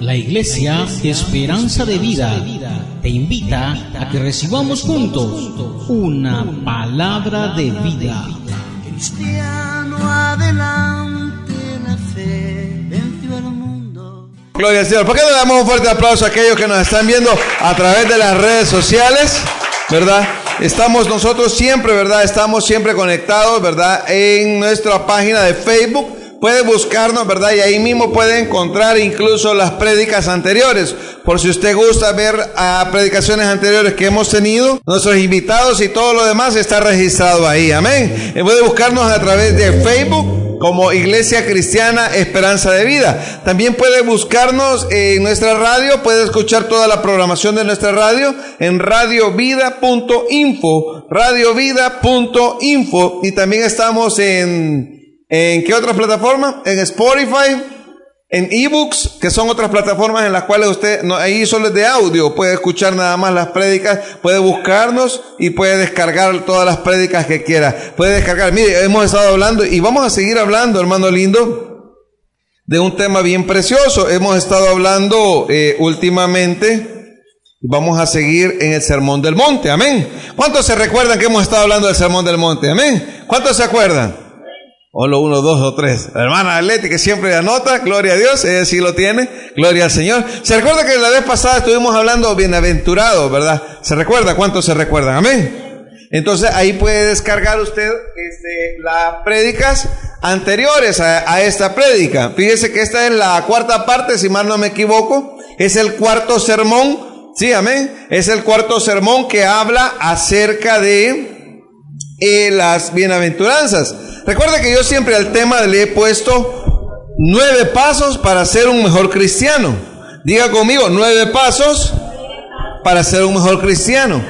La Iglesia Esperanza de Vida te invita a que recibamos juntos una palabra de vida. Cristiano adelante la fe venció al mundo. Gloria al Señor. ¿Por qué no le damos un fuerte aplauso a aquellos que nos están viendo a través de las redes sociales? ¿Verdad? Estamos nosotros siempre, ¿verdad? Estamos siempre conectados, ¿verdad? En nuestra página de Facebook puede buscarnos, ¿verdad? Y ahí mismo puede encontrar incluso las prédicas anteriores. Por si usted gusta ver a predicaciones anteriores que hemos tenido, nuestros invitados y todo lo demás está registrado ahí. Amén. Y puede buscarnos a través de Facebook como Iglesia Cristiana Esperanza de Vida. También puede buscarnos en nuestra radio, puede escuchar toda la programación de nuestra radio en radiovida.info, radiovida.info y también estamos en ¿En qué otra plataforma? En Spotify, en ebooks, que son otras plataformas en las cuales usted, no, ahí solo es de audio, puede escuchar nada más las prédicas, puede buscarnos y puede descargar todas las prédicas que quiera. Puede descargar, mire, hemos estado hablando y vamos a seguir hablando, hermano lindo, de un tema bien precioso. Hemos estado hablando eh, últimamente vamos a seguir en el Sermón del Monte, amén. ¿Cuántos se recuerdan que hemos estado hablando del Sermón del Monte? Amén. ¿Cuántos se acuerdan? Lo uno, dos o tres. Hermana Leti que siempre anota, gloria a Dios, ella sí lo tiene, gloria al Señor. Se recuerda que la vez pasada estuvimos hablando bienaventurado, ¿verdad? ¿Se recuerda? ¿Cuántos se recuerdan? Amén. Entonces ahí puede descargar usted este, las prédicas anteriores a, a esta prédica. Fíjese que esta es la cuarta parte, si mal no me equivoco. Es el cuarto sermón. Sí, amén. Es el cuarto sermón que habla acerca de las bienaventuranzas. Recuerda que yo siempre al tema le he puesto nueve pasos para ser un mejor cristiano. Diga conmigo, nueve pasos para ser un mejor cristiano.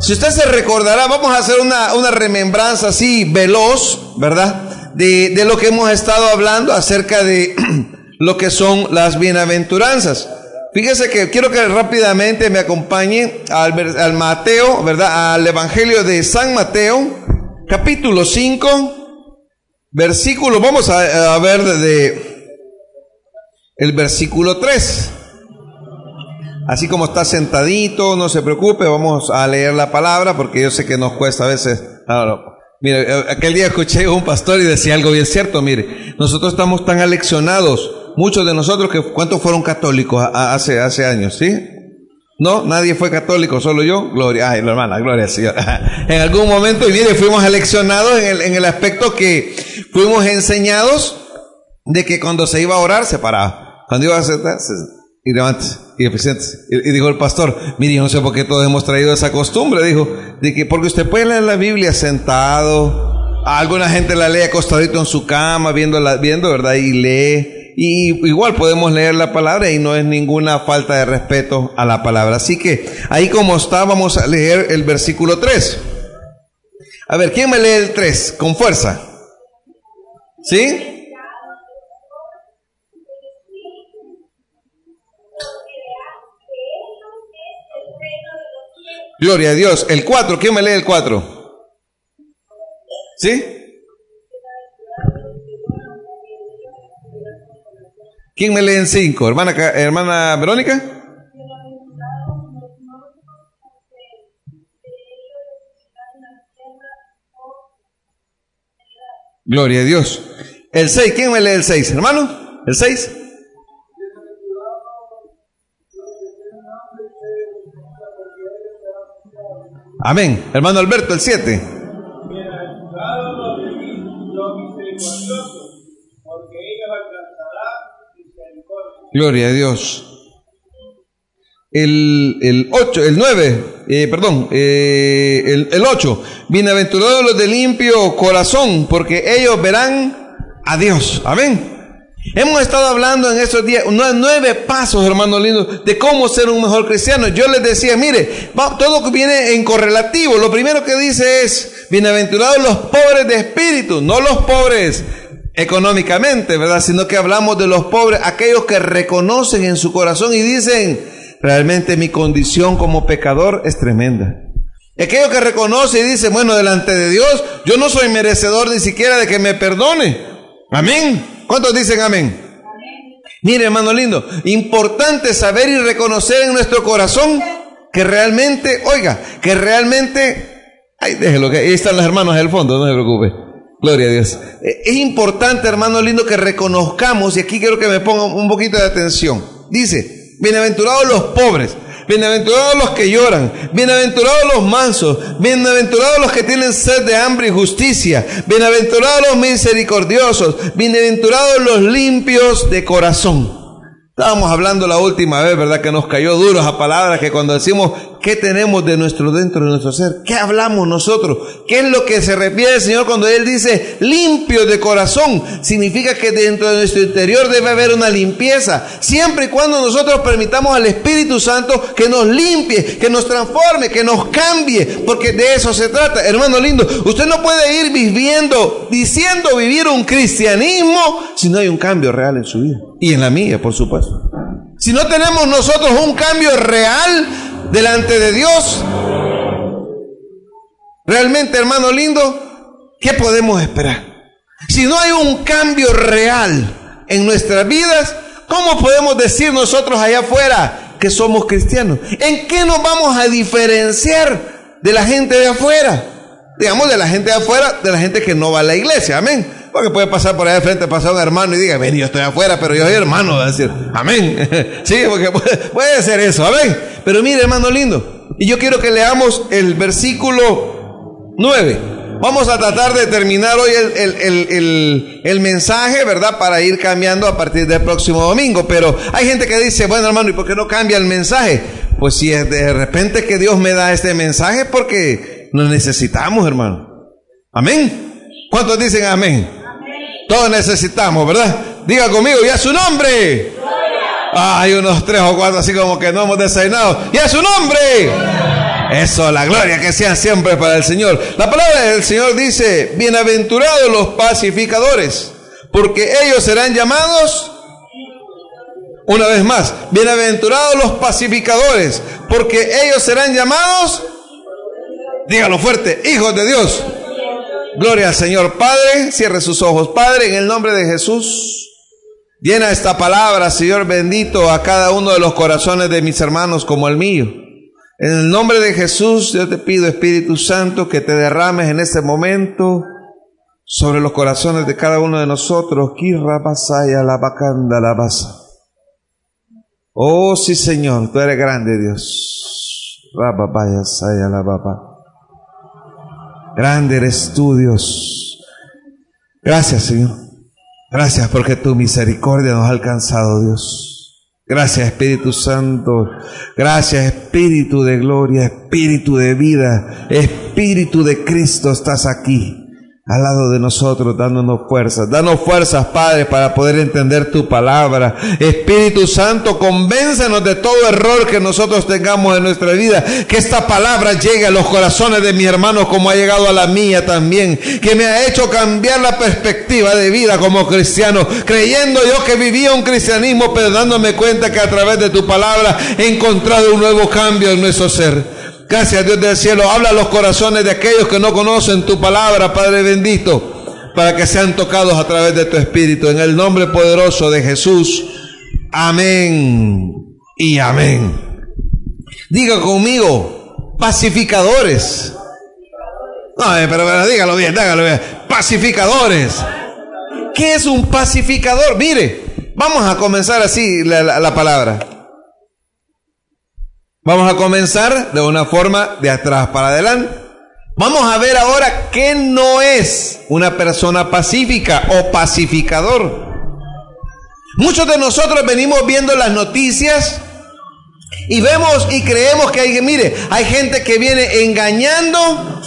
Si usted se recordará, vamos a hacer una, una remembranza así veloz, ¿verdad? De, de lo que hemos estado hablando acerca de lo que son las bienaventuranzas. Fíjese que quiero que rápidamente me acompañe al, al Mateo, ¿verdad? Al Evangelio de San Mateo, capítulo 5, Versículo, vamos a, ver desde el versículo 3. Así como está sentadito, no se preocupe, vamos a leer la palabra porque yo sé que nos cuesta a veces. Mire, aquel día escuché a un pastor y decía algo bien cierto, mire, nosotros estamos tan aleccionados, muchos de nosotros que cuántos fueron católicos hace, hace años, ¿sí? No, nadie fue católico, solo yo. Gloria, ay, la hermana, gloria al Señor. en algún momento, y mire, fuimos aleccionados en el, en el aspecto que fuimos enseñados de que cuando se iba a orar, se paraba. Cuando iba a sentarse, y levántese, y eficiente. Y, dijo el pastor, mire, yo no sé por qué todos hemos traído esa costumbre, dijo, de que porque usted puede leer la Biblia sentado, alguna gente la lee acostadito en su cama, viendo, viendo, ¿verdad? Y lee. Y igual podemos leer la palabra y no es ninguna falta de respeto a la palabra. Así que ahí como está, vamos a leer el versículo 3. A ver, ¿quién me lee el 3? Con fuerza. ¿Sí? Gloria a Dios. El 4, ¿quién me lee el 4? ¿Sí? ¿Quién me lee en cinco? ¿Hermana, hermana Verónica? Gloria a Dios. El 6, ¿quién me lee el 6? Hermano, el 6. Amén. Hermano Alberto, el 7. Gloria a Dios. el, el 8, el 9, eh, perdón, eh, el, el 8. Bienaventurados los de limpio corazón, porque ellos verán a Dios. Amén. Hemos estado hablando en estos días, nueve pasos, hermano lindo, de cómo ser un mejor cristiano. Yo les decía, mire, todo viene en correlativo. Lo primero que dice es, bienaventurados los pobres de espíritu, no los pobres económicamente, ¿verdad? Sino que hablamos de los pobres, aquellos que reconocen en su corazón y dicen, realmente mi condición como pecador es tremenda. Aquellos que reconoce y dice, bueno, delante de Dios, yo no soy merecedor ni siquiera de que me perdone. Amén. ¿Cuántos dicen amén? Mire, hermano lindo, importante saber y reconocer en nuestro corazón que realmente, oiga, que realmente, ay, déjelo, que ahí están los hermanos del fondo, no se preocupe. Gloria a Dios. Eh, es importante, hermano lindo, que reconozcamos, y aquí quiero que me ponga un poquito de atención. Dice, bienaventurados los pobres. Bienaventurados los que lloran, bienaventurados los mansos, bienaventurados los que tienen sed de hambre y justicia, bienaventurados los misericordiosos, bienaventurados los limpios de corazón. Estábamos hablando la última vez, ¿verdad? Que nos cayó duro esa palabra que cuando decimos ¿Qué tenemos de nuestro dentro de nuestro ser? ¿Qué hablamos nosotros? ¿Qué es lo que se refiere el Señor cuando Él dice limpio de corazón? Significa que dentro de nuestro interior debe haber una limpieza. Siempre y cuando nosotros permitamos al Espíritu Santo que nos limpie, que nos transforme, que nos cambie, porque de eso se trata. Hermano lindo, usted no puede ir viviendo, diciendo vivir un cristianismo si no hay un cambio real en su vida. Y en la mía, por supuesto. Si no tenemos nosotros un cambio real, delante de Dios. Realmente, hermano lindo, ¿qué podemos esperar? Si no hay un cambio real en nuestras vidas, ¿cómo podemos decir nosotros allá afuera que somos cristianos? ¿En qué nos vamos a diferenciar de la gente de afuera? Digamos, de la gente de afuera, de la gente que no va a la iglesia, amén. Porque puede pasar por ahí de frente, pasar un hermano y diga, ven, yo estoy afuera, pero yo soy hermano, va a decir, amén. sí, porque puede, ser eso, amén. Pero mire, hermano lindo, y yo quiero que leamos el versículo 9. Vamos a tratar de terminar hoy el, el, el, mensaje, ¿verdad? Para ir cambiando a partir del próximo domingo. Pero hay gente que dice, bueno hermano, ¿y por qué no cambia el mensaje? Pues si es de repente que Dios me da este mensaje, porque lo necesitamos, hermano. Amén. ¿Cuántos dicen amén? Todos necesitamos, ¿verdad? Diga conmigo, y a su nombre. hay unos tres o cuatro así como que no hemos desayunado. Y a su nombre. Eso, la gloria que sea siempre para el Señor. La palabra del Señor dice, bienaventurados los pacificadores, porque ellos serán llamados, una vez más, bienaventurados los pacificadores, porque ellos serán llamados, dígalo fuerte, hijos de Dios. Gloria al Señor. Padre, cierre sus ojos. Padre, en el nombre de Jesús, llena esta palabra, Señor bendito, a cada uno de los corazones de mis hermanos como el mío. En el nombre de Jesús, yo te pido, Espíritu Santo, que te derrames en este momento sobre los corazones de cada uno de nosotros. Oh, sí, Señor, tú eres grande, Dios. la Grande eres tú, Dios. Gracias, Señor. Gracias porque tu misericordia nos ha alcanzado, Dios. Gracias, Espíritu Santo. Gracias, Espíritu de gloria, Espíritu de vida, Espíritu de Cristo, estás aquí al lado de nosotros, dándonos fuerzas. Danos fuerzas, Padre, para poder entender tu palabra. Espíritu Santo, convéncenos de todo error que nosotros tengamos en nuestra vida. Que esta palabra llegue a los corazones de mis hermanos como ha llegado a la mía también. Que me ha hecho cambiar la perspectiva de vida como cristiano. Creyendo yo que vivía un cristianismo, pero dándome cuenta que a través de tu palabra he encontrado un nuevo cambio en nuestro ser. Gracias Dios del cielo. Habla a los corazones de aquellos que no conocen tu palabra, Padre bendito, para que sean tocados a través de tu Espíritu. En el nombre poderoso de Jesús. Amén y amén. Diga conmigo, pacificadores. No, eh, pero, pero dígalo bien, dígalo bien. Pacificadores. ¿Qué es un pacificador? Mire, vamos a comenzar así la, la palabra. Vamos a comenzar de una forma de atrás para adelante. Vamos a ver ahora qué no es una persona pacífica o pacificador. Muchos de nosotros venimos viendo las noticias Y vemos y creemos que hay, mire, hay gente que viene engañando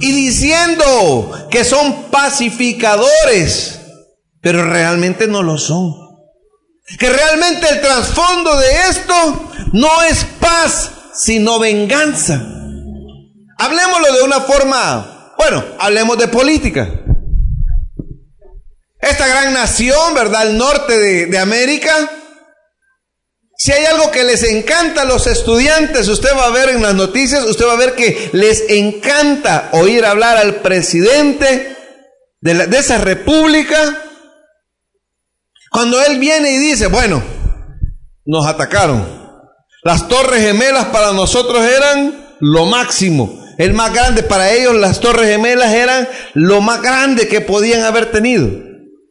y diciendo que son pacificadores, pero realmente no lo son. Que realmente el trasfondo de esto no es paz, sino venganza. Hablemoslo de una forma, bueno, hablemos de política. Esta gran nación, ¿verdad? El norte de, de América, si hay algo que les encanta a los estudiantes, usted va a ver en las noticias, usted va a ver que les encanta oír hablar al presidente de, de esa república. Cuando él viene y dice, bueno, nos atacaron. Las torres gemelas para nosotros eran lo máximo. El más grande para ellos, las torres gemelas eran lo más grande que podían haber tenido.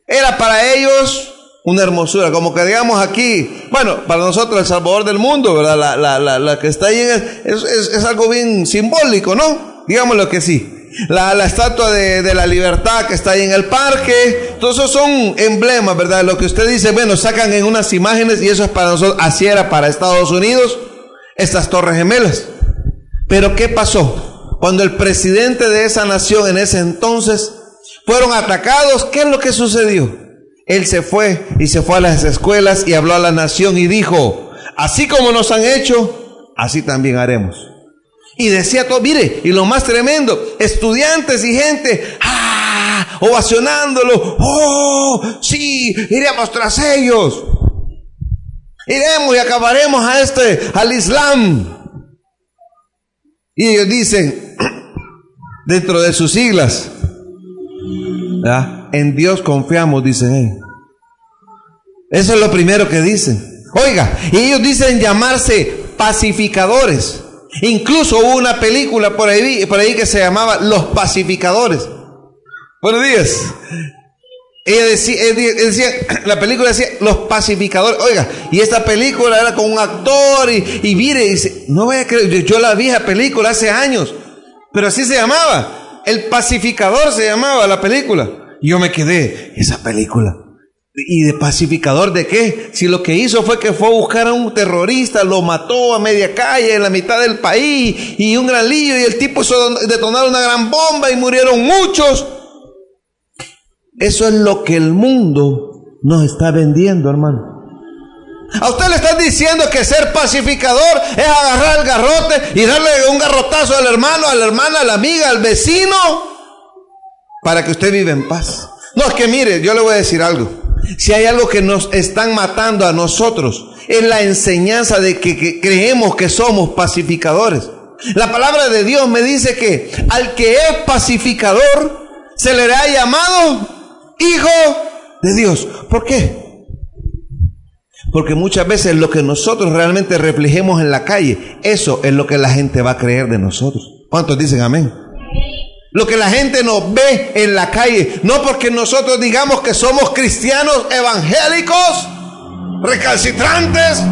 Era para ellos una hermosura, como que digamos aquí, bueno, para nosotros el Salvador del mundo, ¿verdad? La, la, la, la que está ahí es, es, es, algo bien simbólico, ¿no? Digámoslo que sí. La, la estatua de, de, la libertad que está ahí en el parque, todos esos son emblemas, ¿verdad? Lo que usted dice, bueno, sacan en unas imágenes y eso es para nosotros, así era para Estados Unidos, estas torres gemelas. Pero ¿qué pasó? Cuando el presidente de esa nación en ese entonces fueron atacados, ¿qué es lo que sucedió? Él se fue y se fue a las escuelas y habló a la nación y dijo, así como nos han hecho, así también haremos. Y decía todo, mire, y lo más tremendo, estudiantes y gente, ah, ovacionándolo, oh, sí, iremos tras ellos. Iremos y acabaremos a este, al Islam. Y ellos dicen, dentro de sus siglas. En Dios confiamos, dicen ellos. Eso es lo primero que dicen. Oiga, y ellos dicen llamarse pacificadores. Incluso hubo una película por ahí, por ahí que se llamaba Los Pacificadores. Buenos días. Ella decía, decía, la película decía Los Pacificadores. Oiga, y esta película era con un actor y, y mire, dice, no voy a creer, yo la vi esa película hace años, pero así se llamaba. El pacificador se llamaba la película. Y yo me quedé, esa película. ¿Y de pacificador de qué? Si lo que hizo fue que fue a buscar a un terrorista, lo mató a media calle, en la mitad del país, y un gran lío, y el tipo hizo detonar una gran bomba y murieron muchos. Eso es lo que el mundo nos está vendiendo, hermano. A usted le están diciendo que ser pacificador es agarrar el garrote y darle un garrotazo al hermano, a la hermana, a la amiga, al vecino, para que usted viva en paz. No, es que mire, yo le voy a decir algo. Si hay algo que nos están matando a nosotros, es la enseñanza de que, que creemos que somos pacificadores. La palabra de Dios me dice que al que es pacificador se le ha llamado hijo de Dios. ¿Por qué? Porque muchas veces lo que nosotros realmente reflejemos en la calle, eso es lo que la gente va a creer de nosotros. ¿Cuántos dicen amén? Lo que la gente nos ve en la calle, no porque nosotros digamos que somos cristianos evangélicos, recalcitrantes,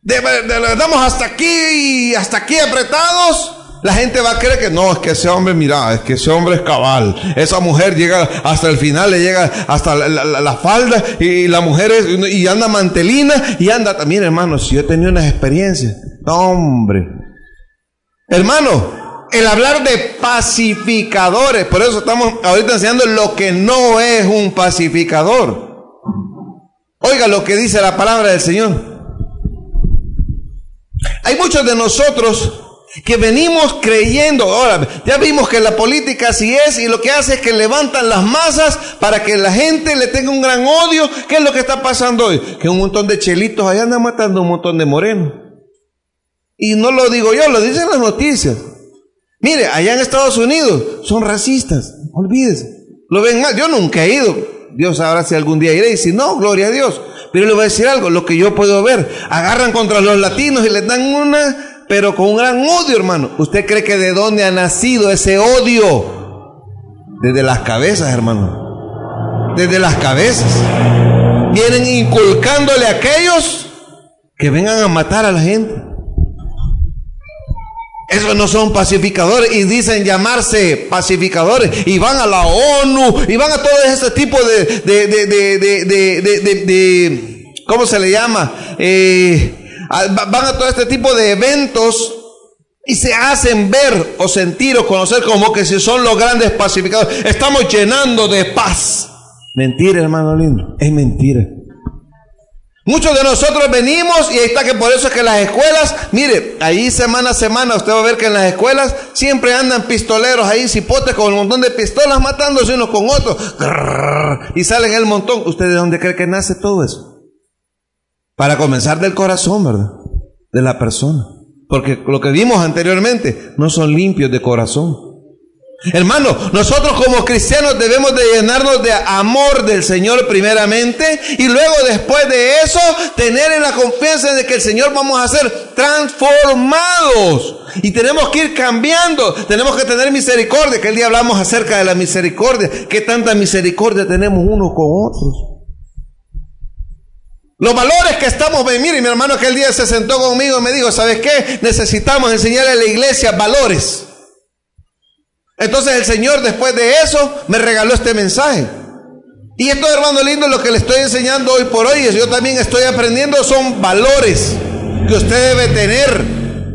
de, de, damos hasta aquí y hasta aquí apretados. La gente va a creer que no, es que ese hombre, mira, es que ese hombre es cabal. Esa mujer llega hasta el final, le llega hasta la, la, falda y la mujer es, y anda mantelina y anda también, hermano, si yo he tenido unas experiencias. Hombre. Hermano, el hablar de pacificadores, por eso estamos ahorita enseñando lo que no es un pacificador. Oiga lo que dice la palabra del Señor. Hay muchos de nosotros que venimos creyendo. Ahora, ya vimos que la política así es y lo que hace es que levantan las masas para que la gente le tenga un gran odio. ¿Qué es lo que está pasando hoy? Que un montón de chelitos allá andan matando un montón de morenos. Y no lo digo yo, lo dicen las noticias. Mire, allá en Estados Unidos son racistas, olvídese. Lo ven mal, yo nunca he ido. Dios sabrá si algún día iré y si no, gloria a Dios. Pero le voy a decir algo, lo que yo puedo ver, agarran contra los latinos y les dan una pero con un gran odio, hermano. ¿Usted cree que de dónde ha nacido ese odio? Desde las cabezas, hermano. Desde las cabezas. Vienen inculcándole a aquellos que vengan a matar a la gente. Esos no son pacificadores y dicen llamarse pacificadores y van a la ONU y van a todo ese tipo de, de, de, de, ¿cómo se le llama? Eh, van a todo este tipo de eventos y se hacen ver o sentir o conocer como que si son los grandes pacificadores. Estamos llenando de paz. Mentira, hermano lindo. Es mentira. Muchos de nosotros venimos y ahí está que por eso es que las escuelas, mire, ahí semana a semana usted va a ver que en las escuelas siempre andan pistoleros ahí, cipotes con un montón de pistolas matándose unos con otros. Y salen el montón. ¿Usted de dónde cree que nace todo eso? Para comenzar del corazón, ¿verdad? De la persona. Porque lo que vimos anteriormente no son limpios de corazón. Hermano, nosotros como cristianos debemos de llenarnos de amor del Señor primeramente y luego después de eso tener en la confianza de que el Señor vamos a ser transformados y tenemos que ir cambiando, tenemos que tener misericordia, que el día hablamos acerca de la misericordia, qué tanta misericordia tenemos unos con otros. Los valores que estamos, mire, mi hermano aquel día se sentó conmigo y me dijo, ¿sabes qué? Necesitamos enseñarle a la iglesia valores. Entonces el Señor después de eso me regaló este mensaje. Y esto, hermano lindo, lo que le estoy enseñando hoy por hoy, yo también estoy aprendiendo, son valores que usted debe tener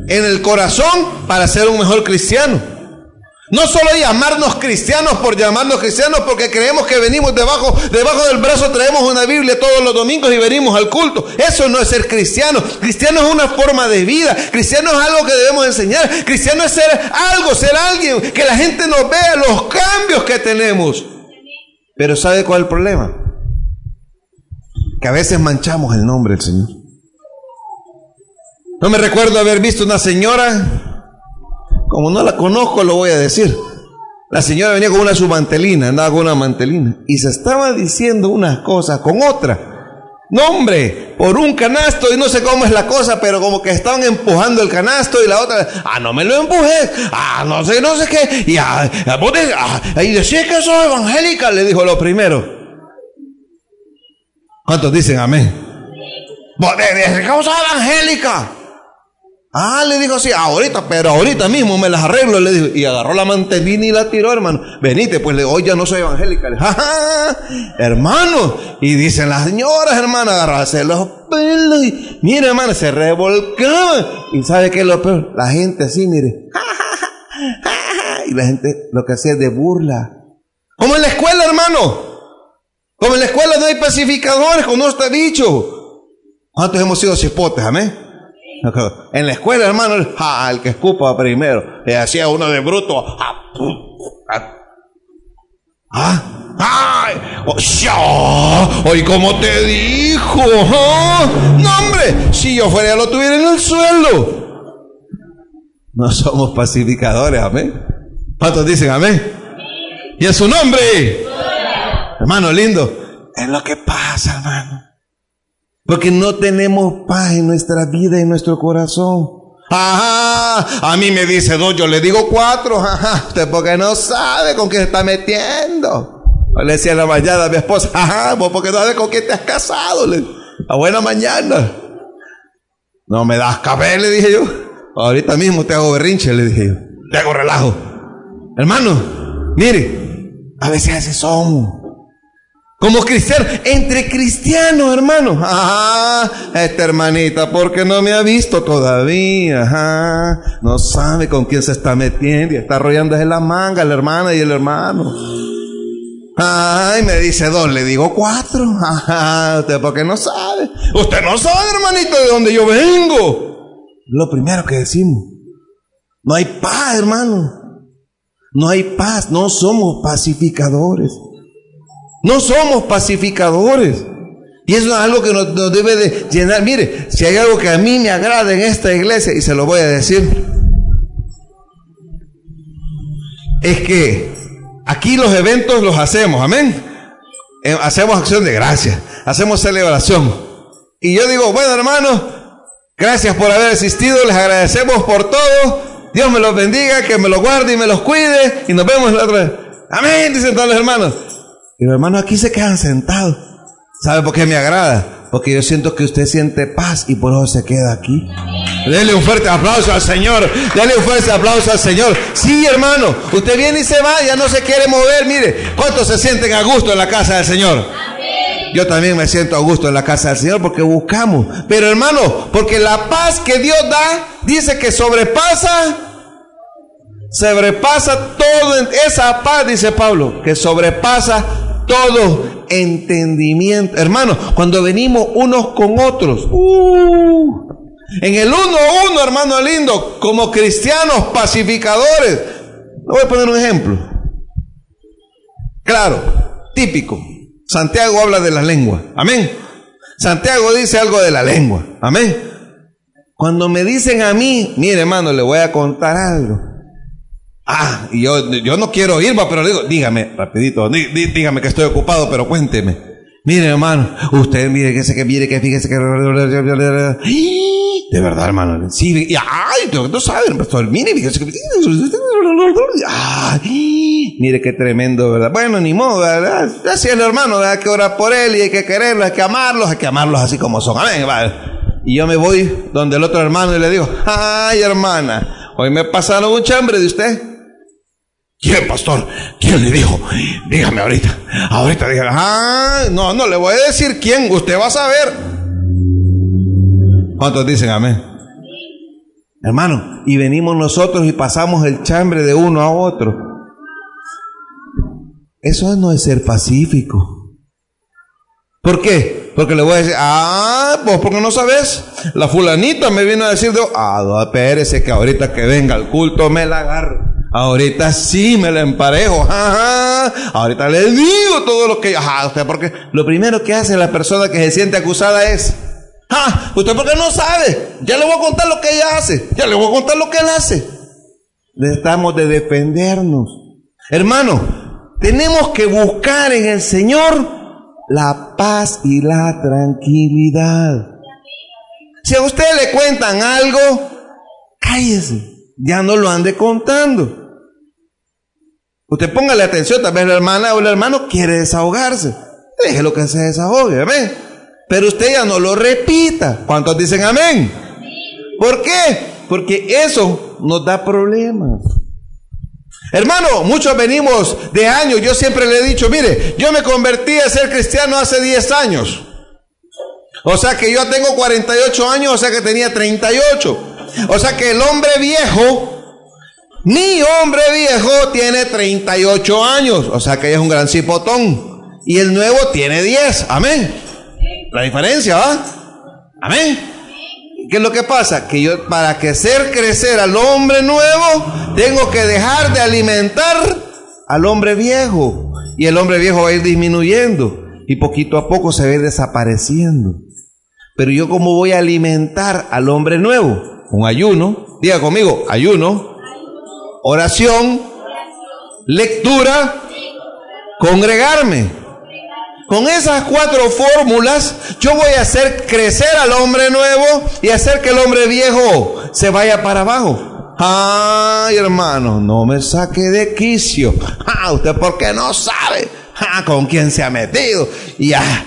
en el corazón para ser un mejor cristiano. No solo llamarnos cristianos por llamarnos cristianos porque creemos que venimos debajo, debajo del brazo traemos una Biblia todos los domingos y venimos al culto. Eso no es ser cristiano. Cristiano es una forma de vida. Cristiano es algo que debemos enseñar. Cristiano es ser algo, ser alguien, que la gente nos vea los cambios que tenemos. Pero ¿sabe cuál es el problema? Que a veces manchamos el nombre del Señor. No me recuerdo haber visto una señora como no la conozco, lo voy a decir. La señora venía con una submantelina, andaba con una mantelina, y se estaba diciendo unas cosas con otra. No, hombre, por un canasto, y no sé cómo es la cosa, pero como que estaban empujando el canasto y la otra, ah, no me lo empujé, ah, no sé, no sé qué, y ah, vos de- ah, y decís que sos evangélica, le dijo lo primero. ¿Cuántos dicen amén? Vos decís que sos evangélica. Ah, le dijo así, ahorita, pero ahorita mismo me las arreglo, le dijo, y agarró la mantelina y la tiró, hermano. Venite, pues le hoy ya no soy evangélica. Le dijo, "Ja, ja, hermano, y dicen las señoras, hermano, agarrarse los pelos, y mire, hermano, se revolcaban. Y sabe qué es lo peor, la gente así, mire, "Ja, ja, ja, ja, ja", y la gente lo que hacía es de burla. Como en la escuela, hermano. Como en la escuela no hay pacificadores, como no está dicho. ¿Cuántos hemos sido cipotes, amén? En la escuela, hermano, el, que escupa primero. Le hacía uno de bruto. ja, ja. Ah, ay, oh, ya, hoy como te dijo, no hombre, si yo fuera lo tuviera en el suelo. No somos pacificadores, amén. ¿Cuántos dicen amén? Y en su nombre, hermano lindo, es lo que pasa, hermano. Porque no tenemos paz en nuestra vida y en nuestro corazón. Ajá, a mí me dice dos, yo le digo cuatro. Ajá, usted porque no sabe con quién se está metiendo. Le decía en la mañana a mi esposa, ajá, vos porque no sabes con quién te has casado. Le, a buena mañana. No me das café, le dije yo. Ahorita mismo te hago berrinche, le dije yo. Te hago relajo. Hermano, mire, a veces así somos. Como cristiano, entre cristianos, hermano. Ajá, esta hermanita, porque no me ha visto todavía. Ajá, no sabe con quién se está metiendo y está arrollándose la manga la hermana y el hermano. Ay, me dice dos, le digo cuatro. Ajá, usted porque no sabe. Usted no sabe, hermanito, de dónde yo vengo. Lo primero que decimos. No hay paz, hermano. No hay paz, no somos pacificadores. No somos pacificadores. Y eso es algo que nos, debe de llenar. Mire, si hay algo que a mí me agrada en esta iglesia, y se lo voy a decir, es que aquí los eventos los hacemos, amén. Eh, hacemos acción de gracias, hacemos celebración. Y yo digo, bueno hermanos, gracias por haber asistido, les agradecemos por todo. Dios me los bendiga, que me los guarde y me los cuide. Y nos vemos la otra vez. Amén, dicen todos los hermanos. Y los hermanos aquí se quedan sentados. ¿Sabe por qué me agrada? Porque yo siento que usted siente paz y por eso se queda aquí. Dele un fuerte aplauso al Señor. Dele un fuerte aplauso al Señor. Sí, hermano. Usted viene y se va, ya no se quiere mover. Mire, ¿cuántos se sienten a gusto en la casa del Señor? Yo también me siento a gusto en la casa del Señor porque buscamos. Pero hermano, porque la paz que Dios da, dice que sobrepasa, sobrepasa todo, esa paz, dice Pablo, que sobrepasa todo entendimiento. Hermano, cuando venimos unos con otros, uh, en el uno a uno, hermano lindo, como cristianos pacificadores. Voy a poner un ejemplo. Claro, típico. Santiago habla de la lengua. Amén. Santiago dice algo de la lengua. Amén. Cuando me dicen a mí, mire hermano, le voy a contar algo. Ah, y yo, yo no quiero ir, pero digo, dígame, rapidito, dígame que estoy ocupado, pero cuénteme. Mire hermano, usted mire que se que mire que fíjese que... De verdad, hermano. Sí, y, ay, tú, sabes, pastor. Mire, ay, mire qué tremendo, ¿verdad? Bueno, ni modo, ¿verdad? Así es el hermano. Hay que orar por él y hay que quererlo, hay que amarlos, hay que amarlos así como son. Amén, vale. Y yo me voy donde el otro hermano y le digo, ay, hermana, hoy me pasaron un chambre de usted. ¿Quién, pastor? ¿Quién le dijo? Dígame ahorita. Ahorita dígame. Ah, no, no le voy a decir quién. Usted va a saber. ¿Cuántos dicen amén? Hermano, y venimos nosotros y pasamos el chambre de uno a otro. Eso no es ser pacífico. ¿Por qué? Porque le voy a decir, ah, vos porque no sabes. La fulanita me vino a decir, ah, espérese que ahorita que venga el culto me la agarro. Ahorita sí me la emparejo. Ajá. Ahorita le digo todo lo que, ajá, usted, porque lo primero que hace la persona que se siente acusada es, Ah, usted porque no sabe. Ya le voy a contar lo que ella hace. Ya le voy a contar lo que él hace. Necesitamos de defendernos. Hermano, tenemos que buscar en el Señor la paz y la tranquilidad. Si a usted le cuentan algo, cállese. Ya no lo ande contando. Usted póngale atención, tal vez la hermana o el hermano quiere desahogarse. Déjelo que se desahogue, ¿ven? Pero usted ya no lo repita. ¿Cuántos dicen amén? ¿Por qué? Porque eso nos da problemas. Hermano, muchos venimos de años. Yo siempre le he dicho, mire, yo me convertí a ser cristiano hace 10 años. O sea que yo tengo 48 años, o sea que tenía 38. O sea que el hombre viejo, mi hombre viejo tiene 38 años. O sea que es un gran cipotón. Y el nuevo tiene 10. Amén. La diferencia, ¿va? Amén. ¿Qué es lo que pasa? Que yo, para que hacer crecer al hombre nuevo, tengo que dejar de alimentar al hombre viejo. Y el hombre viejo va a ir disminuyendo. Y poquito a poco se va desapareciendo. Pero yo, ¿cómo voy a alimentar al hombre nuevo? Un ayuno. Diga conmigo, ayuno. Oración. Lectura. Congregarme. Con esas cuatro fórmulas yo voy a hacer crecer al hombre nuevo y hacer que el hombre viejo se vaya para abajo. Ay, hermano, no me saque de quicio. Ah, usted porque no sabe ah, con quién se ha metido. Y ya,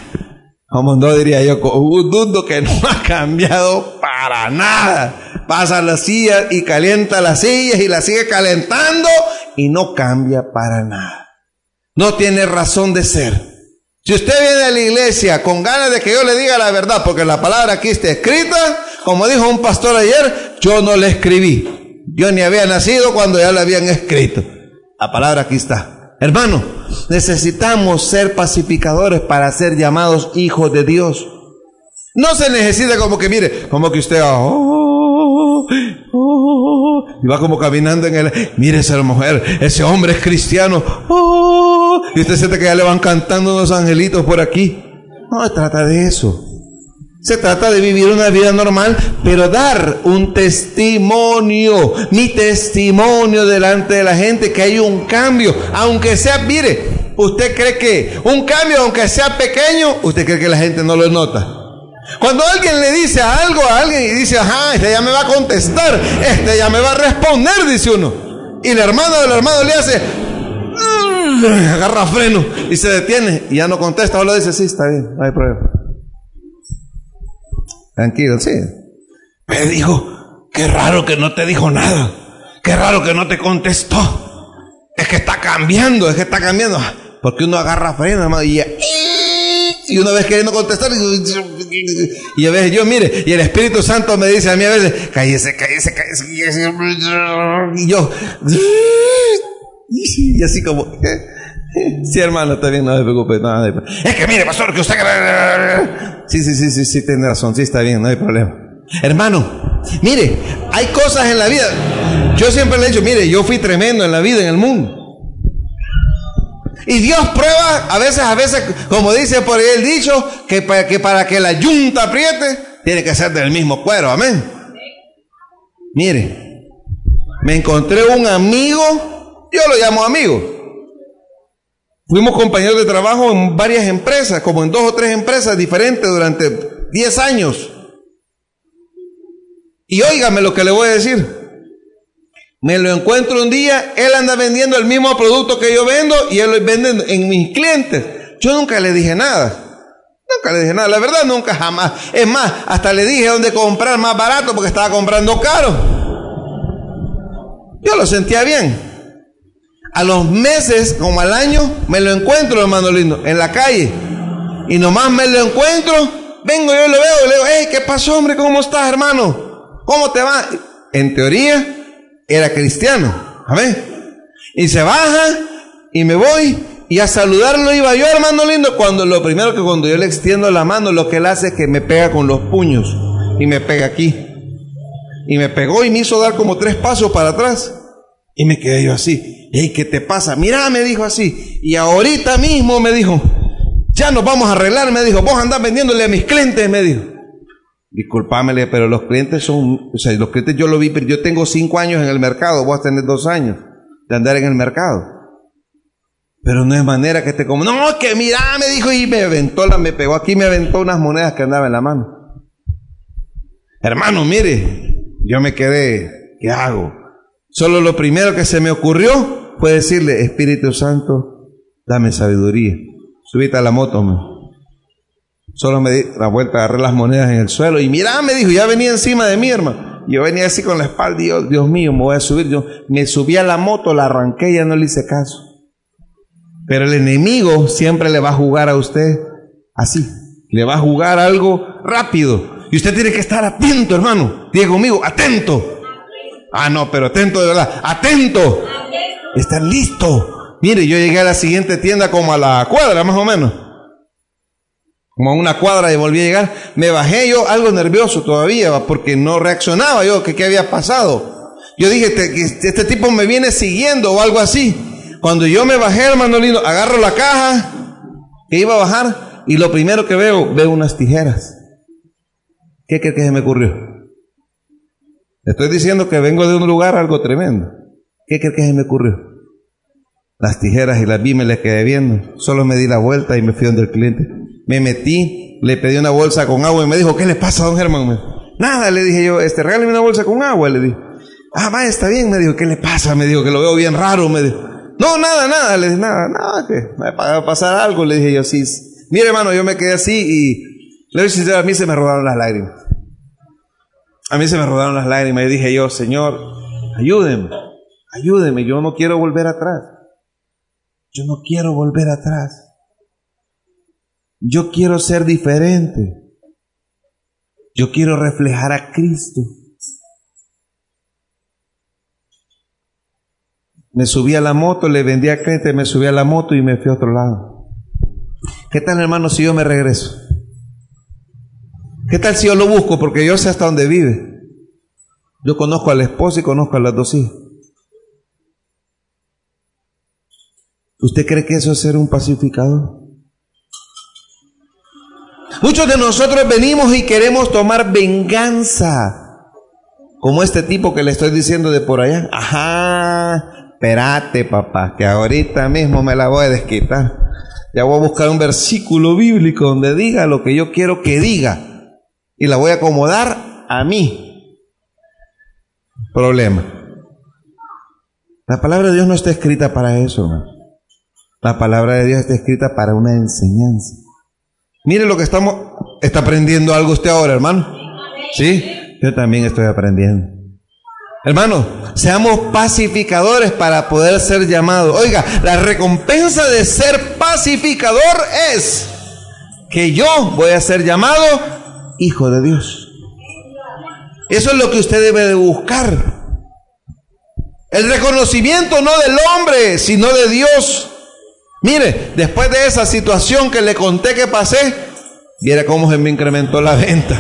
como no diría yo, con un dundo que no ha cambiado para nada. Pasa la silla y calienta las sillas y la sigue calentando y no cambia para nada. No tiene razón de ser. Si usted viene a la iglesia con ganas de que yo le diga la verdad, porque la palabra aquí está escrita, como dijo un pastor ayer, yo no le escribí. Yo ni había nacido cuando ya la habían escrito. La palabra aquí está. Hermano, necesitamos ser pacificadores para ser llamados hijos de Dios. No se necesita como que, mire, como que usted, oh, oh, oh, y va como caminando en el, mire esa mujer, ese hombre es cristiano, y usted siente que ya le van cantando unos angelitos por aquí. No se trata de eso. Se trata de vivir una vida normal, pero dar un testimonio, mi testimonio delante de la gente, que hay un cambio, aunque sea, mire, usted cree que un cambio, aunque sea pequeño, usted cree que la gente no lo nota. Cuando alguien le dice algo a alguien y dice, ajá, este ya me va a contestar, este ya me va a responder, dice uno. Y el hermano del hermano le hace, agarra freno y se detiene y ya no contesta, solo dice, sí, está bien, no hay problema. Tranquilo, sí. Me dijo, qué raro que no te dijo nada, qué raro que no te contestó. Es que está cambiando, es que está cambiando. Porque uno agarra freno, hermano, y ya, y una vez queriendo contestar, y a veces yo, mire, y el Espíritu Santo me dice a mí a veces, cállese, cállese, cállese, cállese, y yo, y así como, sí hermano, está bien, no se preocupe, no, es que mire, pastor, que usted, sí, sí, sí, sí, sí, tiene razón, sí, está bien, no hay problema. Hermano, mire, hay cosas en la vida, yo siempre le he dicho, mire, yo fui tremendo en la vida, en el mundo. Y Dios prueba, a veces, a veces, como dice por ahí el dicho, que para que, la yunta apriete, tiene que ser del mismo cuero, amén. Mire, me encontré un amigo, yo lo llamo amigo. Fuimos compañeros de trabajo en varias empresas, como en dos o tres empresas diferentes durante 10 años. Y óigame lo que le voy a decir. Me lo encuentro un día, él anda vendiendo el mismo producto que yo vendo y él lo vende en mis clientes. Yo nunca le dije nada. Nunca le dije nada, la verdad nunca jamás. Es más, hasta le dije dónde comprar más barato porque estaba comprando caro. Yo lo sentía bien. A los meses, como al año, me lo encuentro, hermano lindo, en la calle. Y nomás me lo encuentro, vengo yo y lo veo y le digo, hey, ¿qué pasó, hombre? ¿Cómo estás, hermano? ¿Cómo te va? En teoría, era cristiano. Amén. Y se baja y me voy y a saludarlo iba yo, hermano lindo, cuando lo primero que cuando yo le extiendo la mano, lo que él hace es que me pega con los puños y me pega aquí. Y me pegó y me hizo dar como tres pasos para atrás. Y me quedé yo así. Ey, ¿qué te pasa? Mira, me dijo así. Y ahorita mismo me dijo, ya nos vamos a arreglar, me dijo, vos andás vendiéndole a mis clientes, me dijo. Disculpámele, pero los clientes son, o sea, los clientes yo lo vi, pero yo tengo cinco años en el mercado, vos tenés dos años de andar en el mercado. Pero no es manera que te como, no, que mira, me dijo y me aventó me pegó aquí, me aventó unas monedas que andaba en la mano. Hermano, mire, yo me quedé, ¿qué hago? Solo lo primero que se me ocurrió fue decirle, Espíritu Santo, dame sabiduría. Subite a la moto, me. Solo me di la vuelta, agarré las monedas en el suelo y mira, me dijo, ya venía encima de mí, hermano. Yo venía así con la espalda y yo, Dios mío, me voy a subir. Yo me subí a la moto, la arranqué y ya no le hice caso. Pero el enemigo siempre le va a jugar a usted así. Le va a jugar algo rápido. Y usted tiene que estar atento, hermano. Diga conmigo, atento. Ah, no, pero atento de verdad. Atento. Está listo. Mire, yo llegué a la siguiente tienda como a la cuadra, más o menos como a una cuadra y volví a llegar, me bajé yo algo nervioso todavía, porque no reaccionaba yo, que qué había pasado. Yo dije, este, este, tipo me viene siguiendo o algo así. Cuando yo me bajé, hermano lindo, agarro la caja que iba a bajar y lo primero que veo, veo unas tijeras. ¿Qué crees que se me ocurrió? estoy diciendo que vengo de un lugar algo tremendo. ¿Qué crees que se me ocurrió? Las tijeras y las vi, me las quedé viendo. Solo me di la vuelta y me fui donde el cliente. Me metí, le pedí una bolsa con agua y me dijo, ¿qué le pasa don Germán? Nada, le dije yo, este, regáleme una bolsa con agua, le dije. Ah, va, está bien, me dijo, ¿qué le pasa? Me dijo, que lo veo bien raro, me dijo. No, nada, nada, le dije, nada, nada, que me va a pasar algo, le dije yo, sí. Mire, hermano, yo me quedé así y le dije, a mí se me rodaron las lágrimas. A mí se me rodaron las lágrimas y dije yo, Señor, ayúdeme, ayúdeme, yo no quiero volver atrás. Yo no quiero volver atrás. Yo quiero ser diferente. Yo quiero reflejar a Cristo. Me subí a la moto, le vendí a me subí a la moto y me fui a otro lado. ¿Qué tal, hermano, si yo me regreso? ¿Qué tal si yo lo busco? Porque yo sé hasta dónde vive. Yo conozco a la esposa y conozco a las dos hijas. ¿Usted cree que eso es ser un pacificador? Muchos de nosotros venimos y queremos tomar venganza. Como este tipo que le estoy diciendo de por allá. Ajá, espérate papá, que ahorita mismo me la voy a desquitar. Ya voy a buscar un versículo bíblico donde diga lo que yo quiero que diga. Y la voy a acomodar a mí. Problema. La palabra de Dios no está escrita para eso. La palabra de Dios está escrita para una enseñanza. Mire lo que estamos, está aprendiendo algo usted ahora, hermano. Sí, yo también estoy aprendiendo. Hermano, seamos pacificadores para poder ser llamados. Oiga, la recompensa de ser pacificador es que yo voy a ser llamado hijo de Dios. Eso es lo que usted debe de buscar. El reconocimiento no del hombre, sino de Dios. Mire, después de esa situación que le conté que pasé, mire cómo se me incrementó la venta.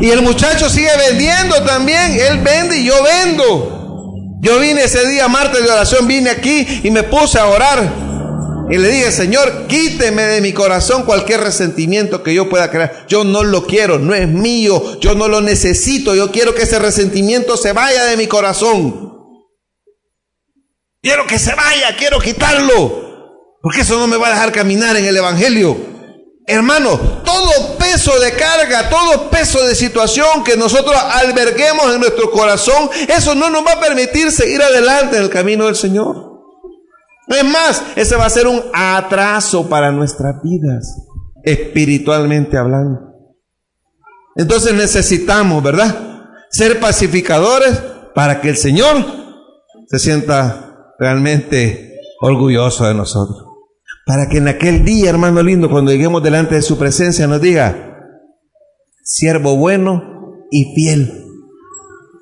Y el muchacho sigue vendiendo también. Él vende y yo vendo. Yo vine ese día, martes de oración, vine aquí y me puse a orar. Y le dije, Señor, quíteme de mi corazón cualquier resentimiento que yo pueda crear. Yo no lo quiero, no es mío, yo no lo necesito. Yo quiero que ese resentimiento se vaya de mi corazón. Quiero que se vaya, quiero quitarlo. Porque eso no me va a dejar caminar en el Evangelio. Hermano, todo peso de carga, todo peso de situación que nosotros alberguemos en nuestro corazón, eso no nos va a permitir seguir adelante en el camino del Señor. Es más, ese va a ser un atraso para nuestras vidas, espiritualmente hablando. Entonces necesitamos, ¿verdad? Ser pacificadores para que el Señor se sienta realmente orgulloso de nosotros. Para que en aquel día, hermano lindo, cuando lleguemos delante de su presencia, nos diga, siervo bueno y fiel,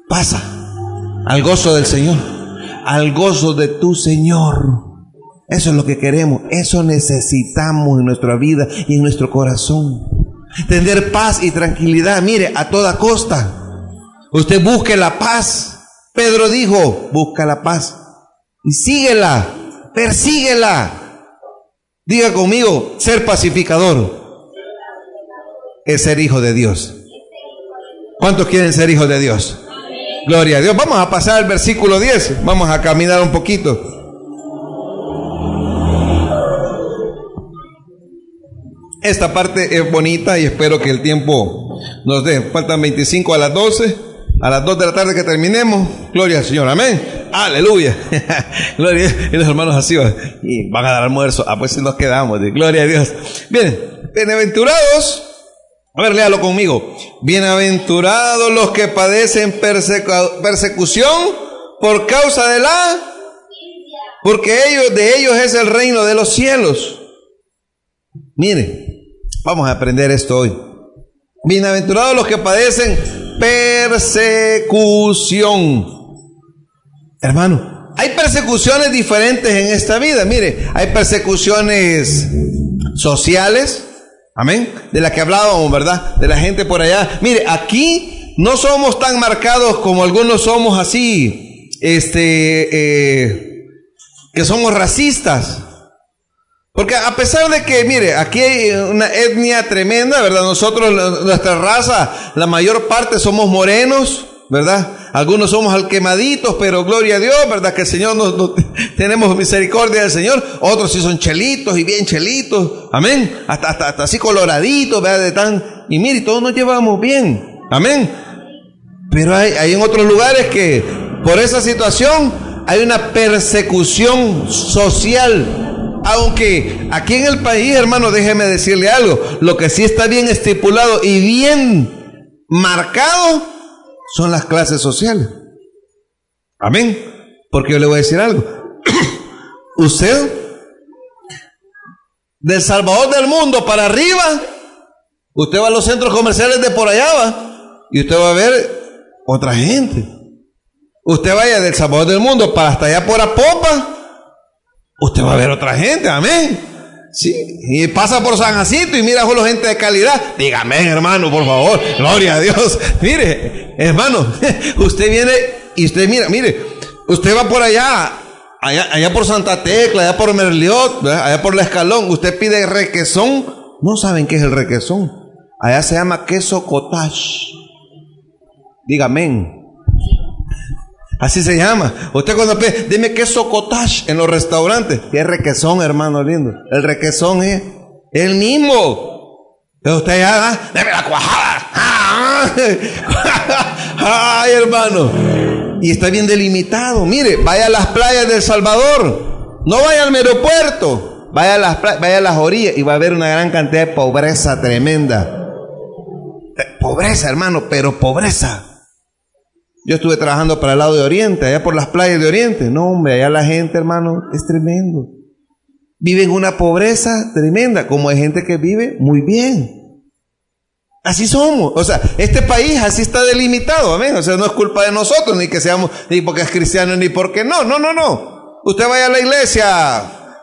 pasa al gozo del Señor, al gozo de tu Señor. Eso es lo que queremos, eso necesitamos en nuestra vida y en nuestro corazón. Tener paz y tranquilidad, mire, a toda costa. Usted busque la paz. Pedro dijo, busca la paz y síguela, persíguela. Diga conmigo, ser pacificador es ser hijo de Dios. ¿Cuántos quieren ser hijos de Dios? Gloria a Dios. Vamos a pasar al versículo 10. Vamos a caminar un poquito. Esta parte es bonita y espero que el tiempo nos dé. Faltan 25 a las 12. A las 2 de la tarde que terminemos. Gloria al Señor. Amén. Aleluya. Gloria. Y los hermanos así van a dar almuerzo. Ah, pues si nos quedamos. Gloria a Dios. Bien. Bienaventurados. A ver, léalo conmigo. Bienaventurados los que padecen persecución por causa de la... Porque ellos, de ellos es el reino de los cielos. Mire, Vamos a aprender esto hoy. Bienaventurados los que padecen persecución. Hermano, hay persecuciones diferentes en esta vida. Mire, hay persecuciones sociales. Amén. De las que hablábamos, ¿verdad? De la gente por allá. Mire, aquí no somos tan marcados como algunos somos así. Este, eh, que somos racistas. Porque a pesar de que, mire, aquí hay una etnia tremenda, ¿verdad? Nosotros, nuestra raza, la mayor parte somos morenos, ¿verdad? Algunos somos alquemaditos, pero gloria a Dios, ¿verdad? Que el Señor nos, tenemos misericordia del Señor. Otros sí son chelitos y bien chelitos, amén. Hasta, hasta, así coloraditos, ¿verdad? De tan, y mire, todos nos llevamos bien, amén. Pero hay, hay en otros lugares que por esa situación hay una persecución social aunque aquí en el país, hermano, déjeme decirle algo, lo que sí está bien estipulado y bien marcado son las clases sociales. Amén. Porque yo le voy a decir algo. Usted, del Salvador del mundo para arriba, usted va a los centros comerciales de por allá, va, y usted va a ver otra gente. Usted vaya del Salvador del mundo para hasta allá por Apopa, usted va a ver otra gente, amén. Sí, y pasa por San Jacinto y mira solo gente de calidad. Dígame, hermano, por favor. Gloria a Dios. Mire, hermano, usted viene y usted mira, mire, usted va por allá, allá, allá por Santa Tecla, allá por Merliot, allá por la Escalón. Usted pide requesón. No saben qué es el requesón. Allá se llama queso cottage. Dígame. Así se llama. Usted cuando pide, dime queso cottage en los restaurantes. ¿Qué requesón, hermano lindo? El requesón es el mismo. Pero usted ya, ah, deme la cuajada. Ay, hermano. Y está bien delimitado. Mire, vaya a las playas del Salvador. No vaya al aeropuerto. Vaya a las, vaya a las orillas y va a haber una gran cantidad de pobreza tremenda. Pobreza, hermano, pero pobreza. Yo estuve trabajando para el lado de Oriente, allá por las playas de Oriente. No, hombre, allá la gente, hermano, es tremendo. viven una pobreza tremenda, como hay gente que vive muy bien. Así somos. O sea, este país así está delimitado, amén. O sea, no es culpa de nosotros, ni que seamos, ni porque es cristiano, ni porque no. No, no, no. Usted vaya a la iglesia,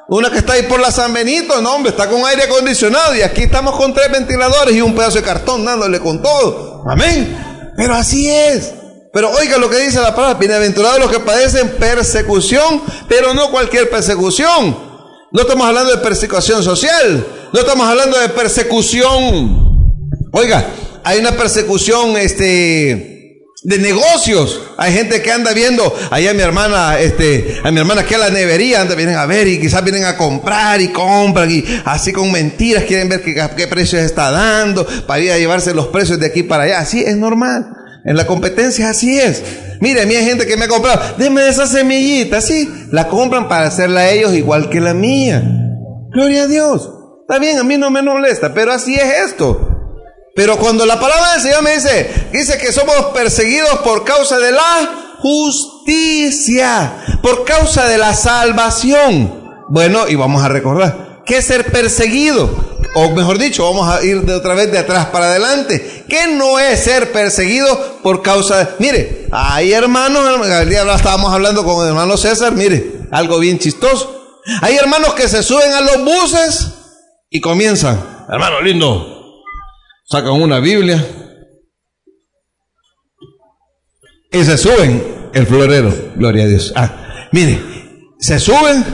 una que está ahí por la San Benito, no, hombre, está con aire acondicionado y aquí estamos con tres ventiladores y un pedazo de cartón dándole con todo. Amén. Pero así es. Pero oiga lo que dice la palabra, bienaventurados los que padecen persecución, pero no cualquier persecución. No estamos hablando de persecución social, no estamos hablando de persecución Oiga, hay una persecución, este, de negocios. Hay gente que anda viendo, allá mi hermana, este, a mi hermana que a la nevería anda, vienen a ver y quizás vienen a comprar y compran y así con mentiras quieren ver qué, qué precios está dando para ir a llevarse los precios de aquí para allá. Así es normal. En la competencia así es. Mire, a mí hay gente que me ha comprado, déme esa semillita, sí, la compran para hacerla ellos igual que la mía. Gloria a Dios. Está bien, a mí no me molesta, pero así es esto. Pero cuando la palabra del Señor me dice, dice que somos perseguidos por causa de la justicia, por causa de la salvación. Bueno, y vamos a recordar, ¿qué es ser perseguido? O mejor dicho, vamos a ir de otra vez de atrás para adelante. ¿Qué no es ser perseguido por causa de... Mire, hay hermanos, el día estábamos hablando con el hermano César, mire, algo bien chistoso. Hay hermanos que se suben a los buses y comienzan, hermano lindo, sacan una Biblia y se suben el florero, gloria a Dios. Ah, mire, se suben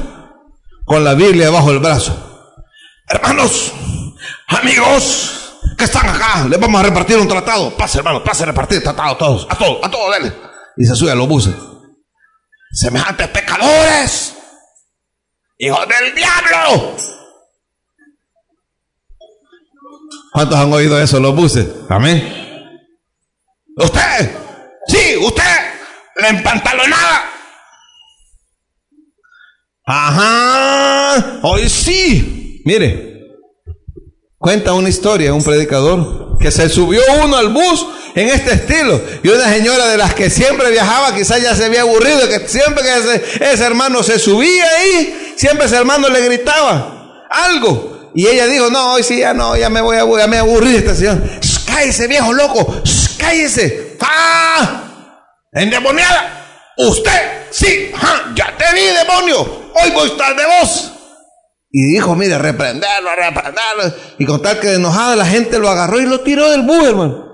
con la Biblia bajo el brazo. Hermanos, amigos que están acá, les vamos a repartir un tratado. Pase, hermano, pase a repartir tratado a todos, a todos, a todos, dale. Y se suben a los buses. Semejantes pecadores, hijos del diablo. ¿Cuántos han oído eso los buses? Amén. Usted, sí, usted, la empantalonada. Ajá, hoy sí. Mire, cuenta una historia, un predicador, que se subió uno al bus en este estilo. Y una señora de las que siempre viajaba, quizás ya se había aburrido, que siempre que ese, hermano se subía ahí, siempre ese hermano le gritaba algo. Y ella dijo, no, hoy sí, ya no, ya me voy a, ya me aburrí esta señora. Cállese, viejo loco, cállese. ¡Ah! Endemoniada. Usted, sí, ya te vi, demonio. Hoy voy a estar de vos. Y dijo, mire, reprenderlo, reprenderlo. Y con tal que enojada la gente lo agarró y lo tiró del bus, hermano.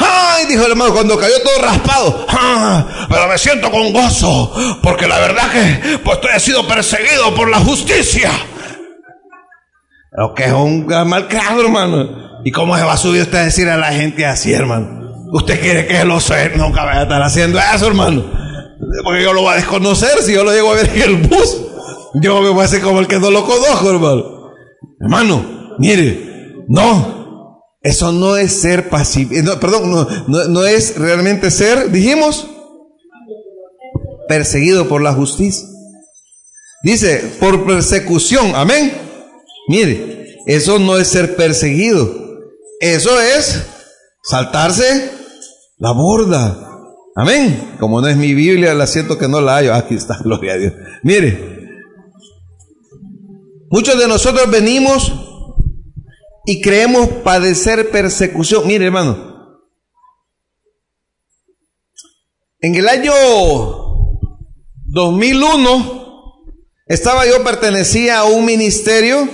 ¡Ay! Dijo el hermano cuando cayó todo raspado. ¡Ah! Pero me siento con gozo. Porque la verdad que pues estoy sido perseguido por la justicia. Lo que es un mal creado, hermano. ¿Y cómo se va a subir usted a decir a la gente así, hermano? ¿Usted quiere que lo sé? Nunca vaya a estar haciendo eso, hermano. Porque yo lo voy a desconocer si yo lo llego a ver en el bus. Yo me voy a hacer como el que no lo conozco, hermano. Hermano, mire, no. Eso no es ser pasivo. Eh, perdón, no, no, no es realmente ser, dijimos, perseguido por la justicia. Dice, por persecución, amén. Mire, eso no es ser perseguido. Eso es saltarse la borda. Amén. Como no es mi Biblia, la siento que no la hallo. Aquí está, gloria a Dios. Mire, muchos de nosotros venimos y creemos padecer persecución. Mire, hermano. En el año 2001 estaba yo pertenecía a un ministerio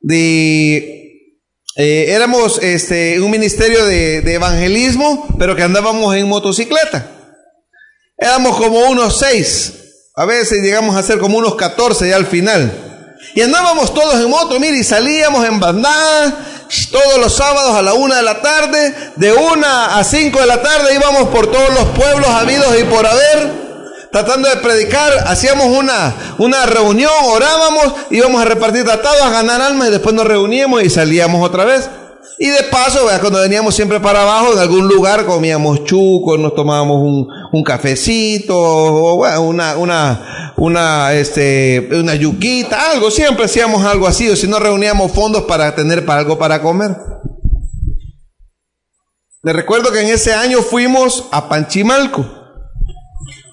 de eh, éramos este, un ministerio de, evangelismo, pero que andábamos en motocicleta. Éramos como unos seis, a veces llegamos a ser como unos catorce ya al final. Y andábamos todos en moto, mire, y salíamos en bandada todos los sábados a la una de la tarde, de una a cinco de la tarde íbamos por todos los pueblos habidos y por haber tratando de predicar, hacíamos una, una reunión, orábamos, íbamos a repartir tratados, a ganar almas y después nos reuníamos y salíamos otra vez. Y de paso, cuando veníamos siempre para abajo, en algún lugar comíamos chucos, nos tomábamos un, un cafecito, o una, una, una, este, una yuquita, algo, siempre hacíamos algo así, o si no reuníamos fondos para tener para algo para comer. Le recuerdo que en ese año fuimos a Panchimalco.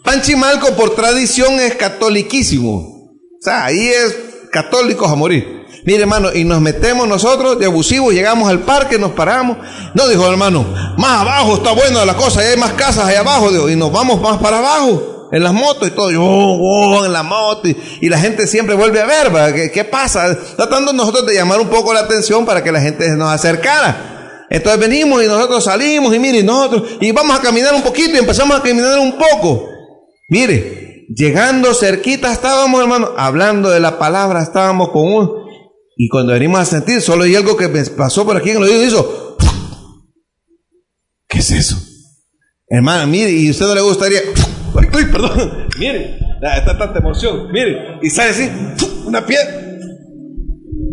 Panchimalco por tradición es catoliquísimo. sea, ahí es católicos a morir. Mire, hermano, y nos metemos nosotros de abusivos, llegamos al parque, nos paramos. No, dijo hermano, más abajo está buena la cosa, hay más casas ahí abajo, dijo, y nos vamos más para abajo, en las motos y todo, yo, oh, en la moto, y, la gente siempre vuelve a ver. ¿Qué, ¿qué, pasa? Tratando nosotros de llamar un poco la atención para que la gente nos acercara. Entonces venimos y nosotros salimos y mire, y nosotros, y vamos a caminar un poquito y empezamos a caminar un poco. Mire, llegando cerquita estábamos, hermano, hablando de la palabra, estábamos con un, y cuando venimos a sentir, solo hay algo que pasó por aquí en el oído y hizo. ¿Qué es eso? Hermano, mire, y a usted no le gustaría. Ay, perdón. Mire, está tanta emoción. Mire, y sale así, una piedra.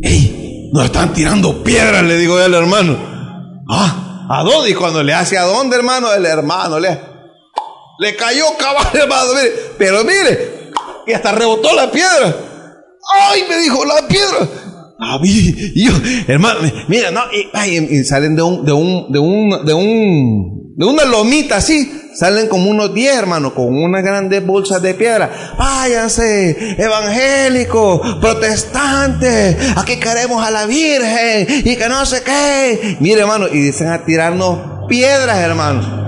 ¡Ey! Nos están tirando piedras, le digo yo al hermano. Ah, ¿a dónde? Y cuando le hace a dónde, hermano, el hermano le, le cayó caballo, hermano. Mire, pero mire, y hasta rebotó la piedra. ¡Ay! Me dijo, la piedra. Ah, y yo, hermano, mira, no, y, salen de un, de un, de un, de un, de una lomita así, salen como unos 10 hermano, con unas grandes bolsas de piedra. Váyanse, evangélicos, protestantes, aquí queremos a la Virgen y que no sé qué. Mire, hermano, y dicen a tirarnos piedras, hermano.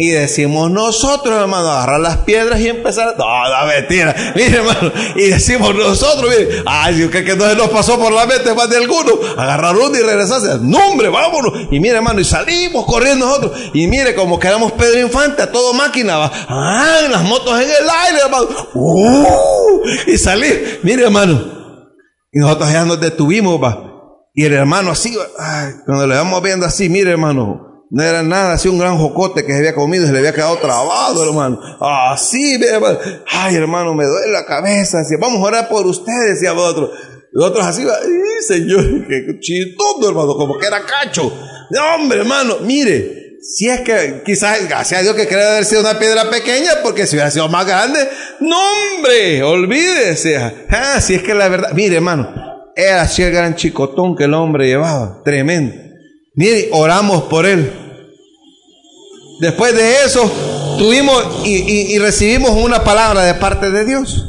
Y decimos nosotros, hermano, agarrar las piedras y empezar. No, no, mentira. Mire, hermano. Y decimos nosotros, mire. Ay, que, que no nos pasó por la mente más de alguno. Agarrar uno y regresarse. No, hombre, vámonos. Y mire, hermano, y salimos corriendo nosotros. Y mire, como quedamos Pedro Infante, a todo máquina, va. Ah, las motos en el aire, hermano. Uh, y salir. Mire, hermano. Y nosotros ya nos detuvimos, va. Y el hermano así, ay, cuando le vamos viendo así, mire, hermano no era nada, así un gran jocote que se había comido y se le había quedado trabado, hermano. Así, hermano. Ay, hermano, me duele la cabeza. Decía, vamos a orar por ustedes, decía otro. Y otros así, ay, señor, qué chistoso, hermano, como que era cacho. Hombre, hermano, mire, si es que quizás, gracias a Dios que cree haber sido una piedra pequeña, porque si hubiera sido más grande, no, hombre, olvídese. Ah, si es que la verdad, mire, hermano, era así el gran chicotón que el hombre llevaba, tremendo. Mire, oramos por él. Después de eso, tuvimos y, recibimos una palabra de parte de Dios.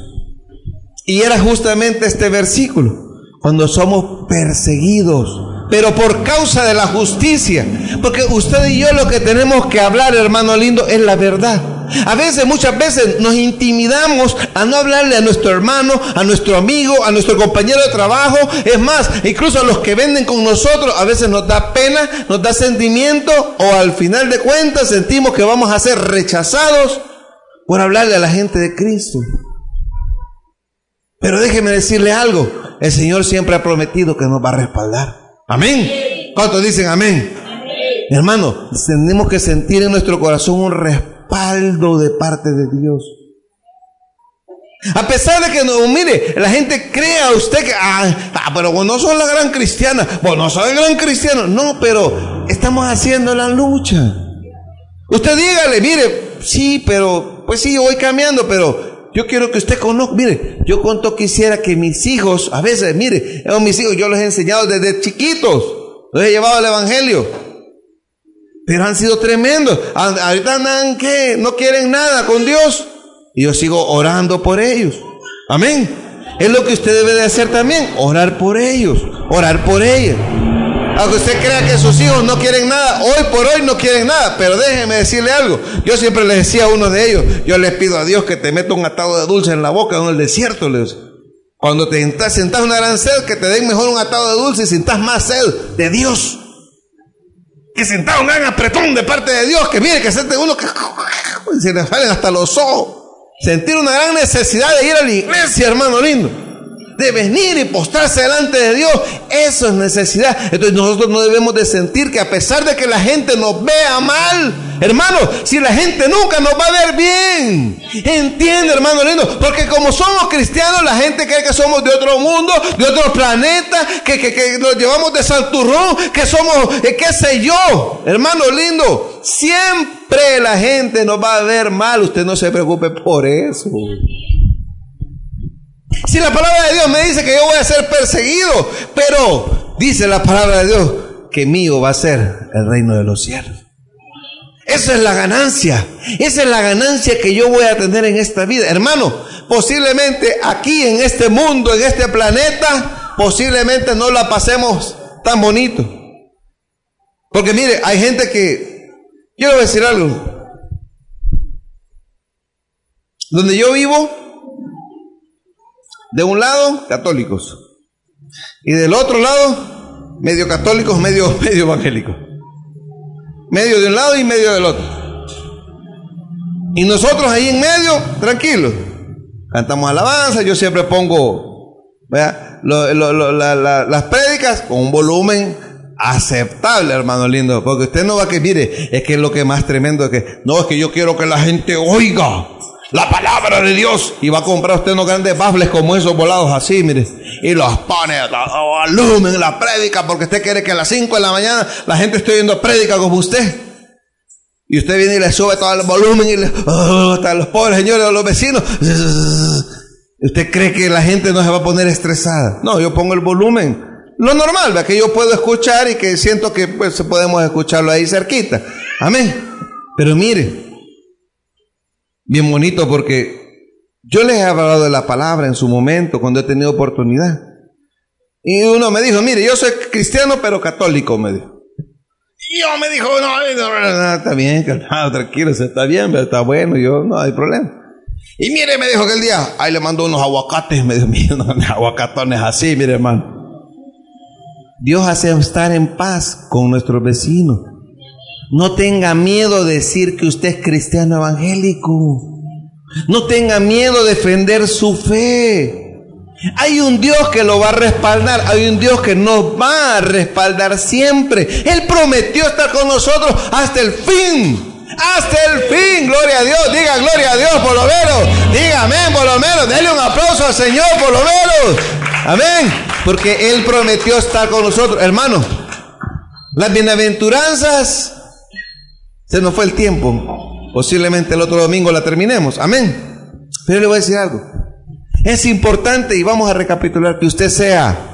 Y era justamente este versículo. Cuando somos perseguidos, pero por causa de la justicia. Porque usted y yo lo que tenemos que hablar, hermano lindo, es la verdad. A veces, muchas veces nos intimidamos a no hablarle a nuestro hermano, a nuestro amigo, a nuestro compañero de trabajo. Es más, incluso a los que venden con nosotros, a veces nos da pena, nos da sentimiento o al final de cuentas sentimos que vamos a ser rechazados por hablarle a la gente de Cristo. Pero déjeme decirle algo, el Señor siempre ha prometido que nos va a respaldar. Amén. ¿Cuántos dicen amén? Hermano, tenemos que sentir en nuestro corazón un respaldo de parte de Dios. A pesar de que no, mire, la gente crea a usted que, ah, ah pero vos no sos la gran cristiana, vos no sos el gran cristiano. No, pero estamos haciendo la lucha. Usted dígale, mire, sí, pero, pues sí, voy cambiando, pero yo quiero que usted conozca, mire, yo cuánto quisiera que mis hijos, a veces, mire, mis hijos, yo los he enseñado desde chiquitos, los he llevado al Evangelio. Pero han sido tremendos. Ahorita andan que no quieren nada con Dios. Y yo sigo orando por ellos. Amén. Es lo que usted debe de hacer también. Orar por ellos. Orar por ellos. Aunque usted crea que sus hijos no quieren nada, hoy por hoy no quieren nada. Pero déjeme decirle algo. Yo siempre les decía a uno de ellos, yo les pido a Dios que te meta un atado de dulce en la boca en el desierto. Les. Cuando te sientas una gran sed, que te den mejor un atado de dulce y sientas más sed de Dios que sentado un gran apretón de parte de Dios, que mire que siente uno que se le salen hasta los ojos. Sentir una gran necesidad de ir a la iglesia, hermano lindo. De venir y postrarse delante de Dios. Eso es necesidad. Entonces nosotros no debemos de sentir que a pesar de que la gente nos vea mal, hermano, si la gente nunca nos va a ver bien. Entiende, hermano lindo. Porque como somos cristianos, la gente cree que somos de otro mundo, de otro planeta, que, que, nos llevamos de Santurrón, que somos, eh, qué sé yo. Hermano lindo, siempre la gente nos va a ver mal. Usted no se preocupe por eso. Si la palabra de Dios me dice que yo voy a ser perseguido, pero dice la palabra de Dios que mío va a ser el reino de los cielos. Esa es la ganancia. Esa es la ganancia que yo voy a tener en esta vida. Hermano, posiblemente aquí en este mundo, en este planeta, posiblemente no la pasemos tan bonito. Porque mire, hay gente que, quiero decir algo, donde yo vivo, de un lado, católicos. Y del otro lado, medio católicos, medio, medio evangélicos. Medio de un lado y medio del otro. Y nosotros ahí en medio, tranquilos. Cantamos alabanza, yo siempre pongo las prédicas con un volumen aceptable, hermano lindo. Porque usted no va a que, mire, es que es lo que más tremendo es que, no, es que yo quiero que la gente oiga la palabra de Dios. Y va a comprar usted unos grandes baffles como esos volados así, mire. Y los pone a, volumen la prédica porque usted quiere que a las 5 de la mañana la gente esté oyendo prédica como usted. Y usted viene y le sube todo el volumen y le, oh, hasta los pobres señores los vecinos. ¿Usted cree que la gente no se va a poner estresada? No, yo pongo el volumen. Lo normal, que yo puedo escuchar y que siento que pues podemos escucharlo ahí cerquita. Amén. Pero mire, bien bonito porque yo les he hablado de la palabra en su momento cuando he tenido oportunidad. Y uno me dijo, mire, yo soy cristiano pero católico, me dijo. Y yo me dijo, no, está bien, tranquilo, está bien, está bueno, yo no hay problema. Y mire, me dijo que el día, ahí le mandó unos aguacates, me dijo, mire, unos aguacatones así, mire, hermano. Dios hace estar en paz con nuestros vecinos. No tenga miedo de decir que usted es cristiano evangélico. No tenga miedo de defender su fe. Hay un Dios que lo va a respaldar, hay un Dios que nos va a respaldar siempre. Él prometió estar con nosotros hasta el fin. Hasta el fin, gloria a Dios, diga gloria a Dios por lo menos, diga amén por lo menos, denle un aplauso al Señor por lo menos, amén, porque Él prometió estar con nosotros, hermano. Las bienaventuranzas se nos fue el tiempo. Posiblemente el otro domingo la terminemos. Amén. Pero le voy a decir algo. Es importante, y vamos a recapitular, que usted sea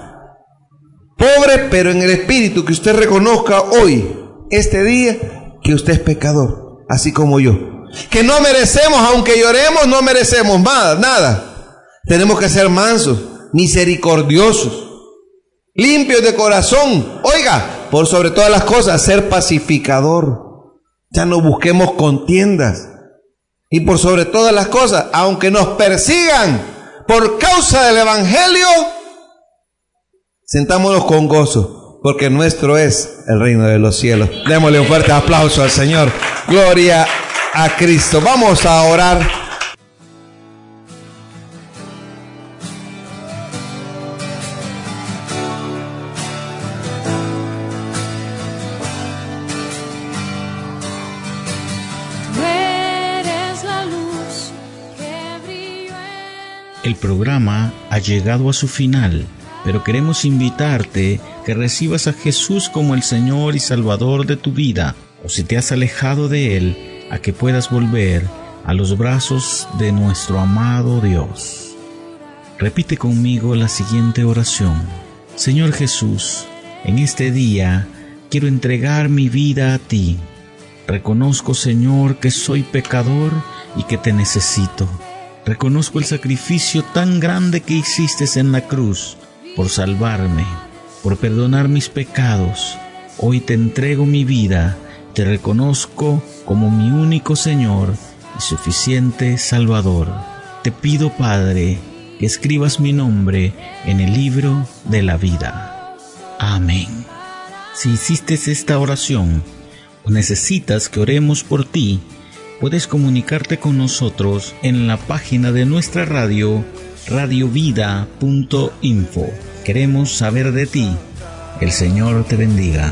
pobre, pero en el espíritu, que usted reconozca hoy, este día, que usted es pecador, así como yo. Que no merecemos, aunque lloremos, no merecemos nada, nada. Tenemos que ser mansos, misericordiosos, limpios de corazón. Oiga, por sobre todas las cosas, ser pacificador. Ya no busquemos contiendas. Y por sobre todas las cosas, aunque nos persigan por causa del Evangelio, sentámonos con gozo, porque nuestro es el reino de los cielos. Démosle un fuerte aplauso al Señor. Gloria a Cristo. Vamos a orar. El programa ha llegado a su final, pero queremos invitarte que recibas a Jesús como el Señor y Salvador de tu vida, o si te has alejado de Él, a que puedas volver a los brazos de nuestro amado Dios. Repite conmigo la siguiente oración. Señor Jesús, en este día quiero entregar mi vida a ti. Reconozco, Señor, que soy pecador y que te necesito. Reconozco el sacrificio tan grande que hiciste en la cruz por salvarme, por perdonar mis pecados. Hoy te entrego mi vida, te reconozco como mi único Señor y suficiente Salvador. Te pido, Padre, que escribas mi nombre en el libro de la vida. Amén. Si hiciste esta oración o necesitas que oremos por ti, puedes comunicarte con nosotros en la página de nuestra radio radiovida.info. Queremos saber de ti. El Señor te bendiga.